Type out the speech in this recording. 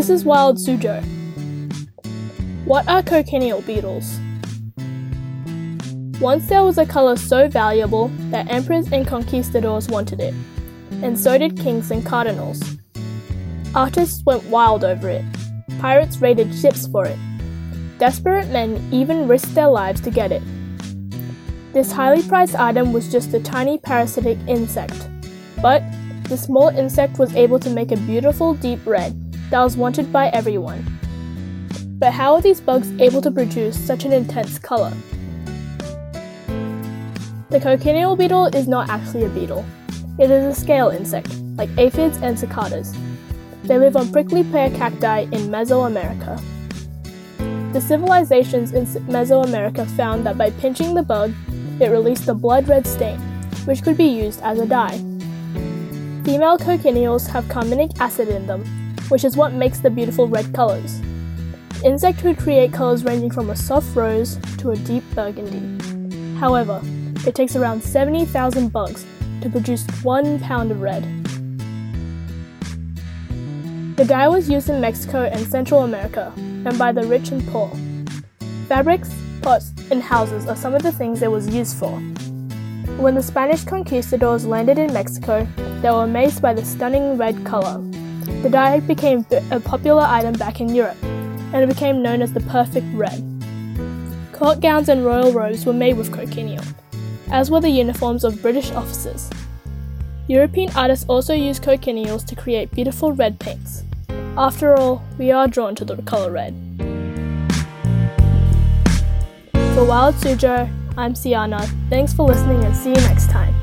This is Wild Suzhou. What are cochineal beetles? Once there was a color so valuable that emperors and conquistadors wanted it, and so did kings and cardinals. Artists went wild over it. Pirates raided ships for it. Desperate men even risked their lives to get it. This highly prized item was just a tiny parasitic insect, but the small insect was able to make a beautiful deep red that was wanted by everyone. But how are these bugs able to produce such an intense color? The cochineal beetle is not actually a beetle. It is a scale insect, like aphids and cicadas. They live on prickly pear cacti in Mesoamerica. The civilizations in Mesoamerica found that by pinching the bug, it released a blood red stain, which could be used as a dye. Female cochineals have carminic acid in them, which is what makes the beautiful red colors. Insect could create colors ranging from a soft rose to a deep burgundy. However, it takes around 70,000 bugs to produce one pound of red. The dye was used in Mexico and Central America, and by the rich and poor. Fabrics, pots, and houses are some of the things it was used for. When the Spanish conquistadors landed in Mexico, they were amazed by the stunning red color. The dye became a popular item back in Europe, and it became known as the perfect red. Court gowns and royal robes were made with cochineal, as were the uniforms of British officers. European artists also used cochineals to create beautiful red paints. After all, we are drawn to the color red. For Wild Suzhou, I'm Siana. Thanks for listening and see you next time.